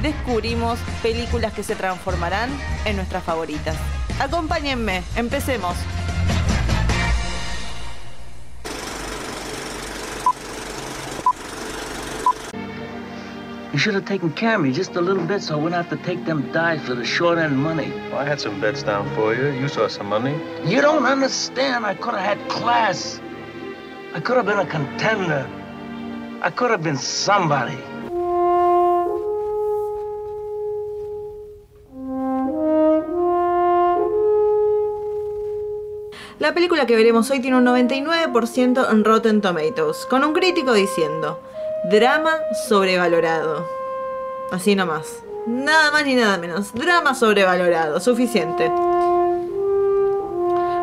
descubrimos películas que se transformarán en nuestras favoritas. Acompáñenme, empecemos. You should have taken care of me just a little bit so I wouldn't have to take them dives for the short end money. Well, I had some bets down for you. You saw some money. You don't understand. I could have had class. I could have been a contender. I could have been somebody. La película que veremos hoy tiene un 99% en Rotten Tomatoes, con un crítico diciendo, drama sobrevalorado. Así nomás. Nada más ni nada menos. Drama sobrevalorado. Suficiente.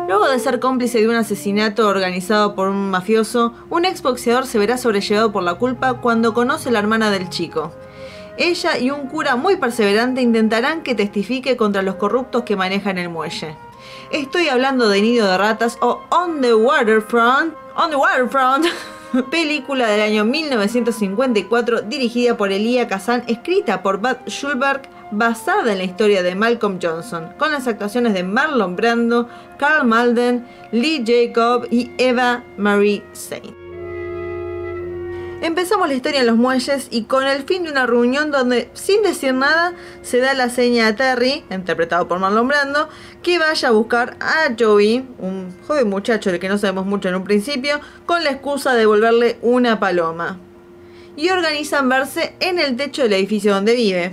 Luego de ser cómplice de un asesinato organizado por un mafioso, un exboxeador se verá sobrellevado por la culpa cuando conoce a la hermana del chico. Ella y un cura muy perseverante intentarán que testifique contra los corruptos que manejan el muelle. Estoy hablando de Nido de Ratas o On the Waterfront. On the Waterfront. Película del año 1954 dirigida por Elia Kazan, escrita por Bud Schulberg, basada en la historia de Malcolm Johnson, con las actuaciones de Marlon Brando, Carl Malden, Lee Jacob y Eva Marie Saint. Empezamos la historia en los muelles y con el fin de una reunión donde, sin decir nada, se da la seña a Terry, interpretado por Marlon Brando, que vaya a buscar a Joey, un joven muchacho del que no sabemos mucho en un principio, con la excusa de devolverle una paloma. Y organizan verse en el techo del edificio donde vive.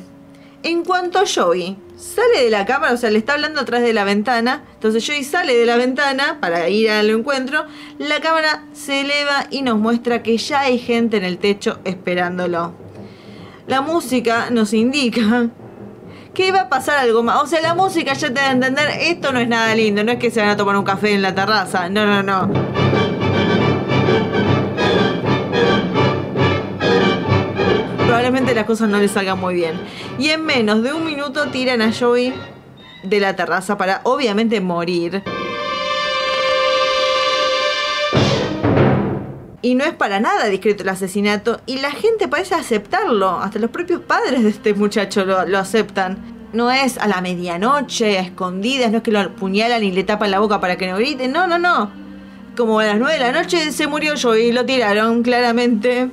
En cuanto Joey sale de la cámara, o sea, le está hablando atrás de la ventana, entonces Joey sale de la ventana para ir al encuentro, la cámara se eleva y nos muestra que ya hay gente en el techo esperándolo. La música nos indica que va a pasar algo más. O sea, la música ya te da a entender, esto no es nada lindo, no es que se van a tomar un café en la terraza, no, no, no. Probablemente las cosas no le salgan muy bien. Y en menos de un minuto tiran a Joey de la terraza para obviamente morir. Y no es para nada discreto el asesinato y la gente parece aceptarlo. Hasta los propios padres de este muchacho lo, aceptan. No es a la medianoche, a escondidas, no es que lo apuñalan y le tapan la boca para que no grite. No, no, no. Como a las 9 de la noche se murió Joey, lo tiraron claramente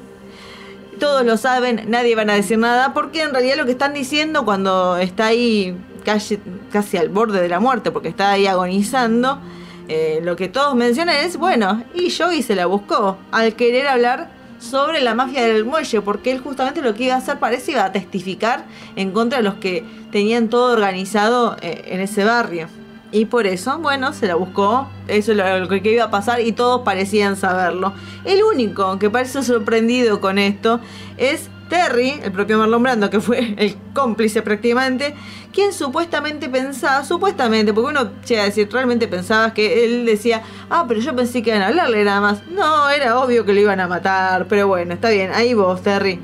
todos lo saben, nadie van a decir nada, porque en realidad lo que están diciendo cuando está ahí casi, casi al borde de la muerte, porque está ahí agonizando, eh, lo que todos mencionan es, bueno, y Joey se la buscó al querer hablar sobre la mafia del muelle, porque él justamente lo que iba a hacer parece iba a testificar en contra de los que tenían todo organizado eh, en ese barrio. Y por eso, bueno, se la buscó. Eso es lo, que iba a pasar y todos parecían saberlo. El único que parece sorprendido con esto es Terry, el propio Marlon Brando, que fue el cómplice prácticamente, quien supuestamente pensaba, supuestamente, porque uno llega a decir, realmente pensaba que él decía, ah, pero yo pensé que iban a hablarle nada más. No, era obvio que lo iban a matar, pero bueno, está bien, ahí vos, Terry.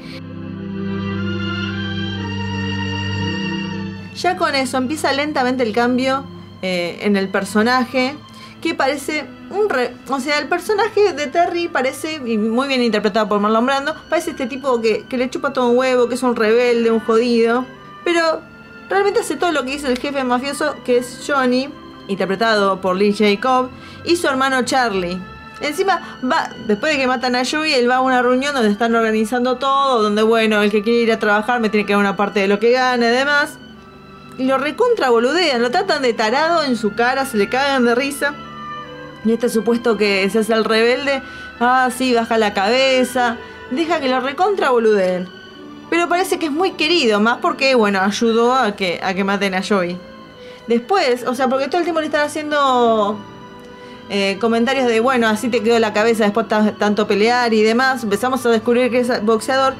Ya con eso empieza lentamente el cambio eh, en el personaje que parece un re o sea el personaje de Terry parece y muy bien interpretado por Marlon Brando parece este tipo que, que, le chupa todo un huevo que es un rebelde un jodido pero realmente hace todo lo que dice el jefe mafioso que es Johnny interpretado por Lee Jacob y su hermano Charlie. Encima va, después de que matan a Joey, él va a una reunión donde están organizando todo, donde bueno, el que quiere ir a trabajar me tiene que dar una parte de lo que gane y demás lo recontra boludean, lo tratan de tarado en su cara, se le cagan de risa. Y este supuesto que se hace el rebelde, ah, sí, baja la cabeza, deja que lo recontra boludeen. Pero parece que es muy querido, más porque, bueno, ayudó a que, a que maten a Joey. Después, o sea, porque todo el tiempo le están haciendo eh, comentarios de, bueno, así te quedó la cabeza después de tanto pelear y demás. Empezamos a descubrir que es boxeador.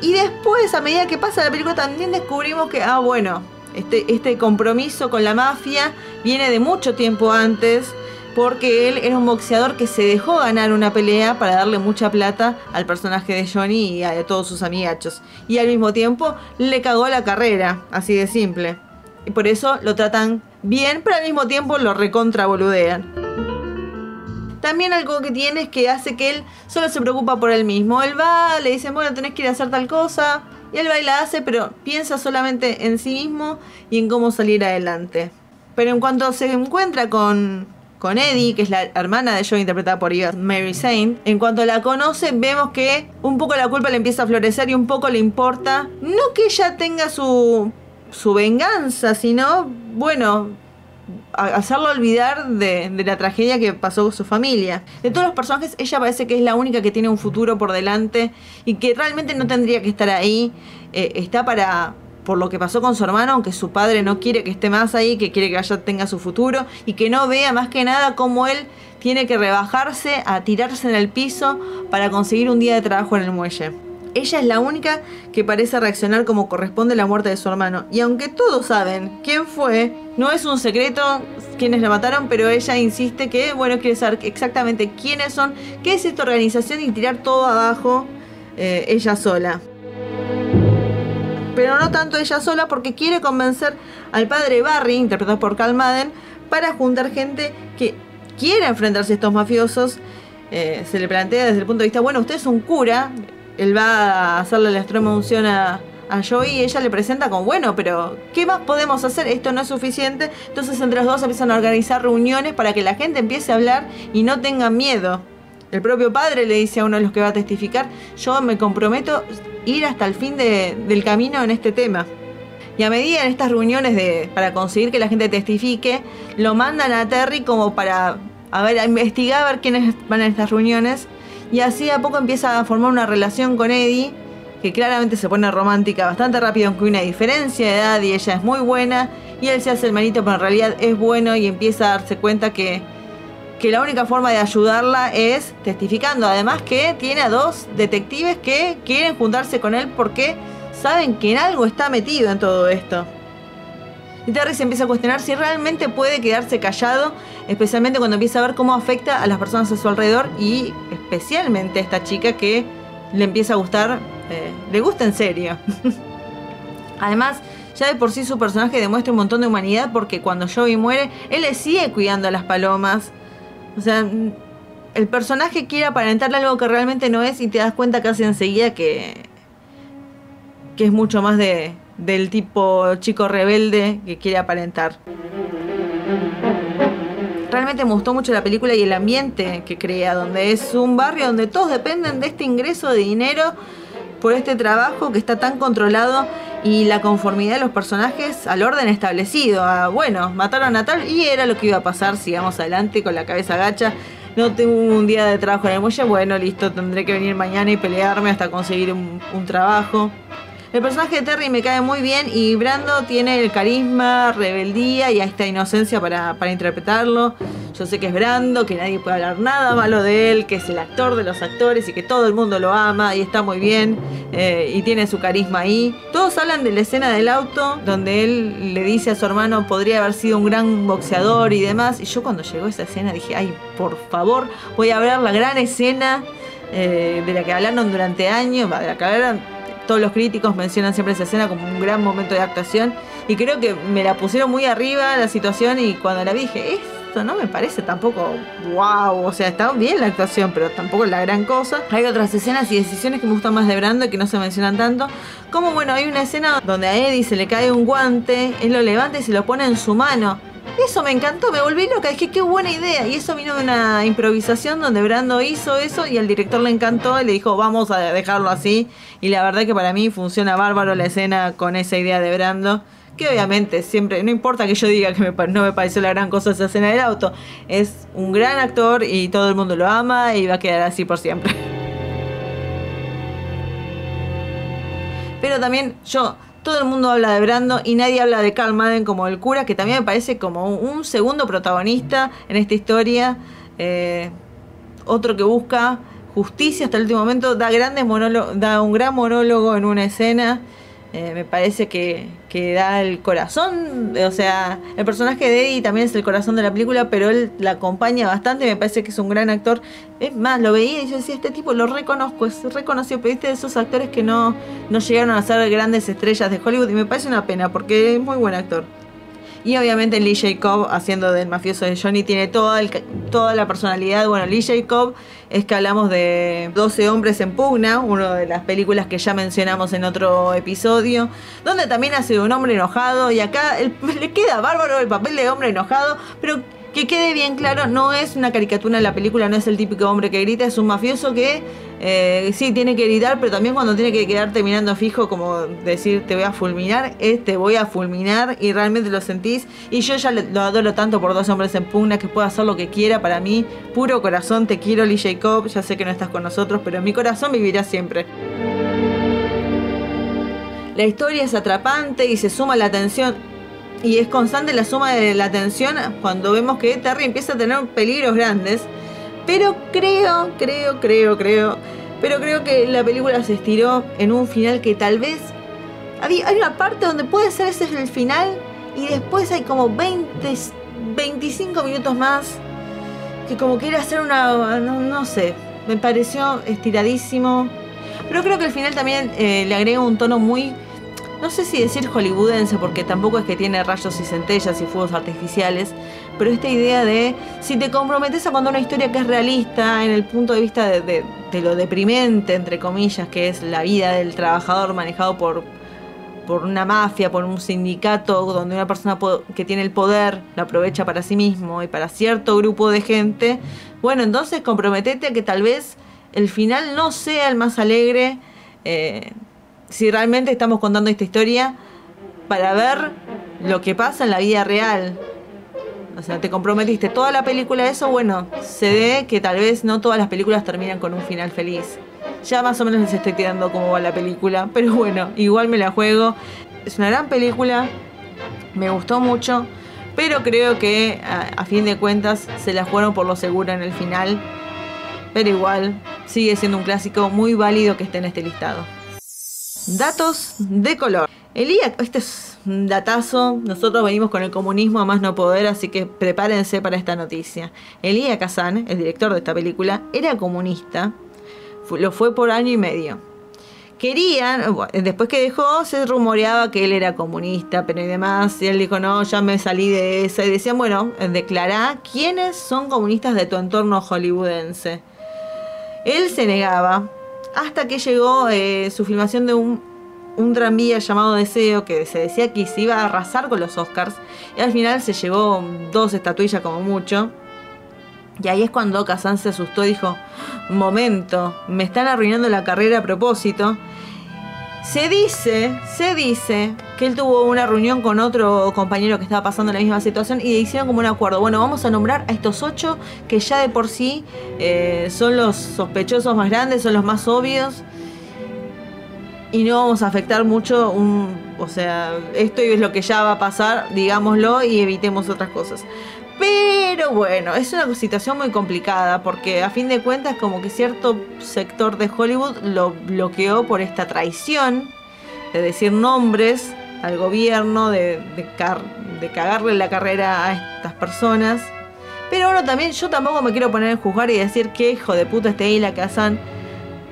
Y después, a medida que pasa la película, también descubrimos que, ah, bueno, este, este compromiso con la mafia viene de mucho tiempo antes, porque él era un boxeador que se dejó ganar una pelea para darle mucha plata al personaje de Johnny y a todos sus amigachos. Y al mismo tiempo le cagó la carrera, así de simple. Y por eso lo tratan bien, pero al mismo tiempo lo recontraboludean. También algo que tiene es que hace que él solo se preocupa por él mismo. Él va, le dicen, bueno, tenés que ir a hacer tal cosa. Y él va y la hace, pero piensa solamente en sí mismo y en cómo salir adelante. Pero en cuanto se encuentra con, con Eddie, que es la hermana de Joe interpretada por Mary Saint, en cuanto la conoce vemos que un poco la culpa le empieza a florecer y un poco le importa, no que ella tenga su, su venganza, sino, bueno, hacerlo olvidar de, la tragedia que pasó con su familia. De todos los personajes, ella parece que es la única que tiene un futuro por delante y que realmente no tendría que estar ahí. Eh, está para por lo que pasó con su hermano, aunque su padre no quiere que esté más ahí, que quiere que ella tenga su futuro y que no vea más que nada cómo él tiene que rebajarse a tirarse en el piso para conseguir un día de trabajo en el muelle. Ella es la única que parece reaccionar como corresponde a la muerte de su hermano. Y aunque todos saben quién fue, no es un secreto quienes la mataron, pero ella insiste que, bueno, quiere saber exactamente quiénes son, qué es esta organización y tirar todo abajo eh, ella sola. Pero no tanto ella sola porque quiere convencer al padre Barry, interpretado por Carl Madden, para juntar gente que quiera enfrentarse a estos mafiosos. Eh, se le plantea desde el punto de vista, bueno, usted es un cura, él va a hacerle la extrema unción a, a Joey y ella le presenta como, bueno, pero ¿qué más podemos hacer? Esto no es suficiente. Entonces entre los dos empiezan a organizar reuniones para que la gente empiece a hablar y no tengan miedo. El propio padre le dice a uno de los que va a testificar, yo me comprometo ir hasta el fin del camino en este tema. Y a medida en estas reuniones de, para conseguir que la gente testifique, lo mandan a Terry como para a ver, a investigar, a ver quiénes van a estas reuniones y así a poco empieza a formar una relación con Eddie, que claramente se pone romántica bastante rápido, aunque hay una diferencia de edad y ella es muy buena. Y él se hace el manito, pero en realidad es bueno y empieza a darse cuenta que, que la única forma de ayudarla es testificando. Además que tiene a dos detectives que quieren juntarse con él porque saben que en algo está metido en todo esto. Y Terry se empieza a cuestionar si realmente puede quedarse callado, especialmente cuando empieza a ver cómo afecta a las personas a su alrededor y especialmente a esta chica que le empieza a gustar, eh, le gusta en serio. Además, ya de por sí su personaje demuestra un montón de humanidad porque cuando Joey muere, él le sigue cuidando a las palomas. O sea, el personaje quiere aparentarle algo que realmente no es y te das cuenta casi enseguida que, que es mucho más de, del tipo chico rebelde que quiere aparentar. Realmente me gustó mucho la película y el ambiente que crea, donde es un barrio donde todos dependen de este ingreso de dinero por este trabajo que está tan controlado y la conformidad de los personajes al orden establecido. Ah, bueno, mataron a tal y era lo que iba a pasar, sigamos adelante con la cabeza gacha. No tengo un día de trabajo en el muelle, bueno, listo, tendré que venir mañana y pelearme hasta conseguir un trabajo. El personaje de Terry me cae muy bien y Brando tiene el carisma, rebeldía y esta inocencia para, interpretarlo. Yo sé que es Brando, que nadie puede hablar nada malo de él, que es el actor de los actores y que todo el mundo lo ama y está muy bien eh, y tiene su carisma ahí. Todos hablan de la escena del auto donde él le dice a su hermano podría haber sido un gran boxeador y demás. Y yo cuando llegó esa escena dije, ay, por favor, voy a ver la gran escena eh, de la que hablaron durante años, de la que hablaron todos los críticos mencionan siempre esa escena como un gran momento de actuación. Y creo que me la pusieron muy arriba la situación y cuando la vi dije, esto no me parece tampoco wow. O sea, está bien la actuación, pero tampoco es la gran cosa. Hay otras escenas y decisiones que me gustan más de Brando y que no se mencionan tanto. Como bueno, hay una escena donde a Eddie se le cae un guante, él lo levanta y se lo pone en su mano. Eso me encantó, me volví loca, dije qué buena idea. Y eso vino de una improvisación donde Brando hizo eso y al director le encantó y le dijo vamos a dejarlo así. Y la verdad que para mí funciona bárbaro la escena con esa idea de Brando. Que obviamente siempre, no importa que yo diga que no me pareció la gran cosa esa escena del auto, es un gran actor y todo el mundo lo ama y va a quedar así por siempre. Pero también yo todo el mundo habla de Brando y nadie habla de Carl Madden como el cura, que también me parece como un segundo protagonista en esta historia. Eh, otro que busca justicia hasta el último momento, da, grandes da un gran monólogo en una escena. Eh, me parece que, que, da el corazón, o sea, el personaje de Eddie también es el corazón de la película, pero él la acompaña bastante, me parece que es un gran actor. Es más, lo veía y yo decía, este tipo lo reconozco, es reconocido, pero viste de esos actores que no, no llegaron a ser grandes estrellas de Hollywood y me parece una pena porque es muy buen actor. Y obviamente Lee Jacob haciendo del mafioso de Johnny tiene toda, toda la personalidad. Bueno, Lee Jacob es que hablamos de 12 hombres en pugna, una de las películas que ya mencionamos en otro episodio, donde también hace un hombre enojado y acá le queda bárbaro el papel de hombre enojado, pero que quede bien claro, no es una caricatura en la película, no es el típico hombre que grita, es un mafioso que eh, sí tiene que gritar, pero también cuando tiene que quedarte mirando fijo, como decir te voy a fulminar, es te voy a fulminar y realmente lo sentís. Y yo ya lo adoro tanto por dos hombres en pugna que puede hacer lo que quiera para mí. Puro corazón, te quiero, Lee Jacob. Ya sé que no estás con nosotros, pero en mi corazón vivirá siempre. La historia es atrapante y se suma la atención y es constante la suma de la tensión cuando vemos que Terry empieza a tener peligros grandes. Pero creo, creo, creo, creo. Pero creo que la película se estiró en un final que tal vez. Hay, una parte donde puede ser ese el final. Y después hay como 20, 25 minutos más. Que como quiere hacer una. No, sé. Me pareció estiradísimo. Pero creo que el final también eh, le agrega un tono muy no sé si decir hollywoodense, porque tampoco es que tiene rayos y centellas y fuegos artificiales, pero esta idea de si te comprometes a contar una historia que es realista en el punto de vista de, lo deprimente, entre comillas, que es la vida del trabajador manejado por, por una mafia, por un sindicato, donde una persona que tiene el poder lo aprovecha para sí mismo y para cierto grupo de gente, bueno, entonces comprometete a que tal vez el final no sea el más alegre. Eh, si realmente estamos contando esta historia para ver lo que pasa en la vida real. O sea, te comprometiste toda la película a eso, bueno, se ve que tal vez no todas las películas terminan con un final feliz. Ya más o menos les estoy tirando cómo va la película, pero bueno, igual me la juego. Es una gran película, me gustó mucho, pero creo que a, fin de cuentas se la jugaron por lo seguro en el final. Pero igual, sigue siendo un clásico muy válido que esté en este listado. Datos de color. Elías, este es un datazo. Nosotros venimos con el comunismo a más no poder, así que prepárense para esta noticia. Elías Kazan, el director de esta película, era comunista. Lo fue por año y medio. Querían, después que dejó, se rumoreaba que él era comunista, pero y demás. Y él dijo, no, ya me salí de esa. Y decían, bueno, declará quiénes son comunistas de tu entorno hollywoodense. Él se negaba, hasta que llegó eh, su filmación de un, un, tranvía llamado Deseo, que se decía que se iba a arrasar con los Oscars, y al final se llevó dos estatuillas como mucho. Y ahí es cuando Kazan se asustó y dijo, momento, me están arruinando la carrera a propósito. Se dice, se dice que él tuvo una reunión con otro compañero que estaba pasando la misma situación y hicieron como un acuerdo. Bueno, vamos a nombrar a estos ocho que ya de por sí eh, son los sospechosos más grandes, son los más obvios. Y no vamos a afectar mucho un... O sea, esto es lo que ya va a pasar, digámoslo, y evitemos otras cosas. Pero bueno, es una situación muy complicada porque a fin de cuentas como que cierto sector de Hollywood lo bloqueó por esta traición de decir nombres al gobierno, de, de, cagarle la carrera a estas personas. Pero bueno, también yo tampoco me quiero poner en juzgar y decir que hijo de puta este ahí la casan.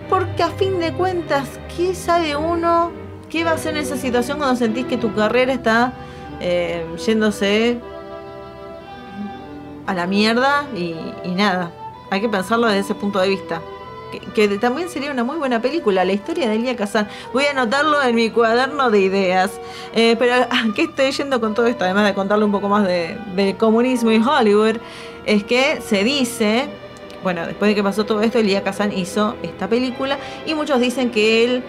Porque a fin de cuentas, ¿qué sabe uno? ¿Qué va a hacer en esa situación cuando sentís que tu carrera está eh, yéndose a la mierda y, nada. Hay que pensarlo desde ese punto de vista. Que, también sería una muy buena película, la historia de Elia Kazan. Voy a anotarlo en mi cuaderno de ideas. Eh, pero ¿a qué estoy yendo con todo esto? Además de contarle un poco más de, comunismo y Hollywood, es que se dice, bueno, después de que pasó todo esto, Elia Kazan hizo esta película y muchos dicen que él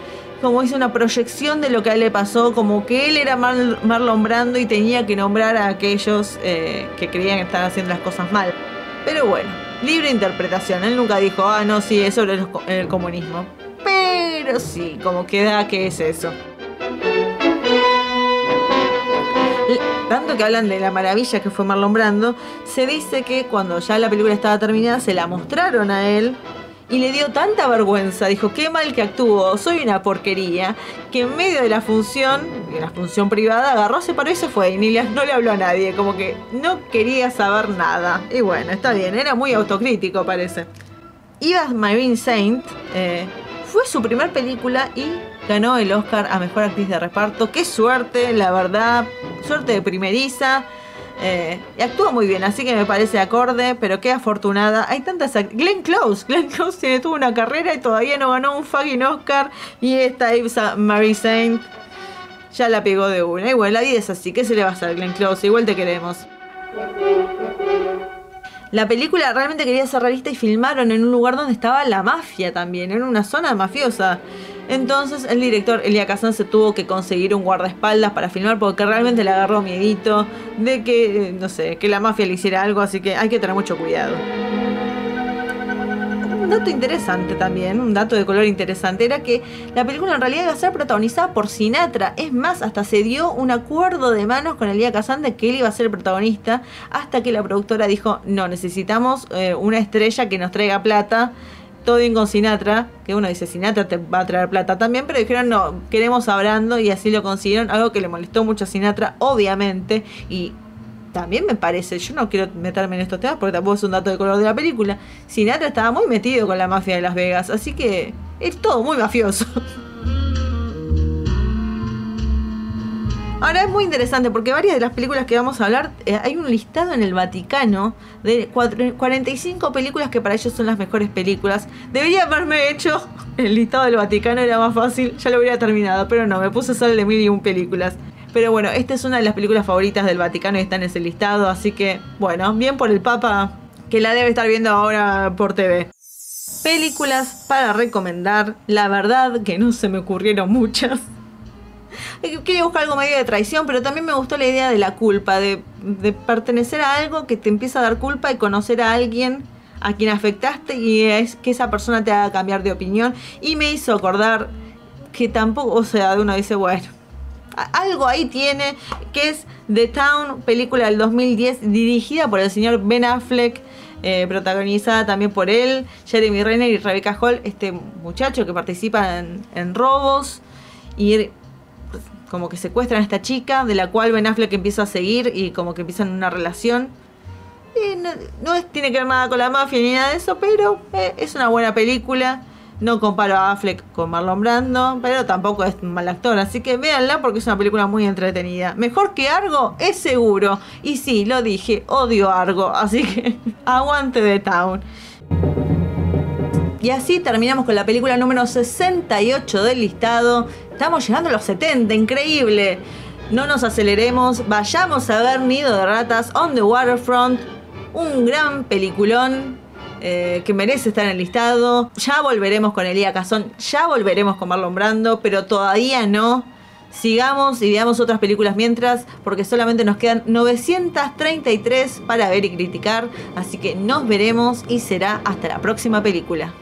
como hizo una proyección de lo que a él le pasó, como que él era Marlon Brando y tenía que nombrar a aquellos eh, que creían que estaban haciendo las cosas mal. Pero bueno, libre interpretación. Él nunca dijo, ah, no, sí, es sobre el comunismo. Pero sí, como queda que es eso. Tanto que hablan de la maravilla que fue Marlon Brando, se dice que cuando ya la película estaba terminada se la mostraron a él y le dio tanta vergüenza, dijo, qué mal que actuó, soy una porquería, que en medio de la función, de la función privada, agarró, se paró y se fue, y ni no le habló a nadie, como que no quería saber nada. Y bueno, está bien, era muy autocrítico parece. Eva Marine Saint eh, fue su primer película y ganó el Oscar a Mejor Actriz de Reparto. Qué suerte, la verdad, suerte de primeriza. Eh, y actúa muy bien, así que me parece acorde, pero qué afortunada. Hay tantas. Glenn Close, Glenn Close tiene tuvo una carrera y todavía no ganó un fucking Oscar. Y esta Eva Mary Saint ya la pegó de una. Bueno, la vida es así. ¿Qué se le va a hacer, Glenn Close? Igual te queremos. La película realmente quería ser realista y filmaron en un lugar donde estaba la mafia también, en una zona mafiosa. Entonces el director Elia Kazan se tuvo que conseguir un guardaespaldas para filmar porque realmente le agarró miedito de que, no sé, que la mafia le hiciera algo, así que hay que tener mucho cuidado. Un dato interesante también, un dato de color interesante, era que la película en realidad iba a ser protagonizada por Sinatra. Es más, hasta se dio un acuerdo de manos con Elia Kazan de que él iba a ser el protagonista, hasta que la productora dijo, no, necesitamos eh, una estrella que nos traiga plata todo bien con Sinatra, que uno dice Sinatra te va a traer plata también, pero dijeron no, queremos a Brando y así lo consiguieron, algo que le molestó mucho a Sinatra, obviamente, y también me parece, yo no quiero meterme en estos temas porque tampoco es un dato de color de la película, Sinatra estaba muy metido con la mafia de Las Vegas, así que es todo muy mafioso. Ahora es muy interesante porque varias de las películas que vamos a hablar, eh, hay un listado en el Vaticano de 45 películas que para ellos son las mejores películas. Debería haberme hecho el listado del Vaticano, era más fácil, ya lo hubiera terminado, pero no, me puse el de mil y un películas. Pero bueno, esta es una de las películas favoritas del Vaticano y está en ese listado, así que bueno, bien por el Papa que la debe estar viendo ahora por TV. Películas para recomendar, la verdad que no se me ocurrieron muchas. Quería buscar algo medio de traición, pero también me gustó la idea de la culpa, de, pertenecer a algo que te empieza a dar culpa y conocer a alguien a quien afectaste y que esa persona te haga cambiar de opinión. Y me hizo acordar que tampoco, o sea, uno dice, bueno, algo ahí tiene, que es The Town, película del 2010, dirigida por el señor Ben Affleck. Eh, protagonizada también por él, Jeremy Renner y Rebecca Hall, este muchacho que participa en robos y como que secuestran a esta chica, de la cual Ben Affleck empieza a seguir y como que empiezan una relación. Y no, tiene que ver nada con la mafia ni nada de eso, pero eh, es una buena película. No comparo a Affleck con Marlon Brando, pero tampoco es un mal actor, así que véanla porque es una película muy entretenida. Mejor que Argo, es seguro. Y sí, lo dije, odio Argo, así que aguante de Town. Y así terminamos con la película número 68 del listado. Estamos llegando a los 70, increíble. No nos aceleremos, vayamos a ver Nido de Ratas on the Waterfront. Un gran peliculón eh, que merece estar en el listado. Ya volveremos con Elia Cazón, ya volveremos con Marlon Brando, pero todavía no. Sigamos y veamos otras películas mientras, porque solamente nos quedan 933 para ver y criticar. Así que nos veremos y será hasta la próxima película.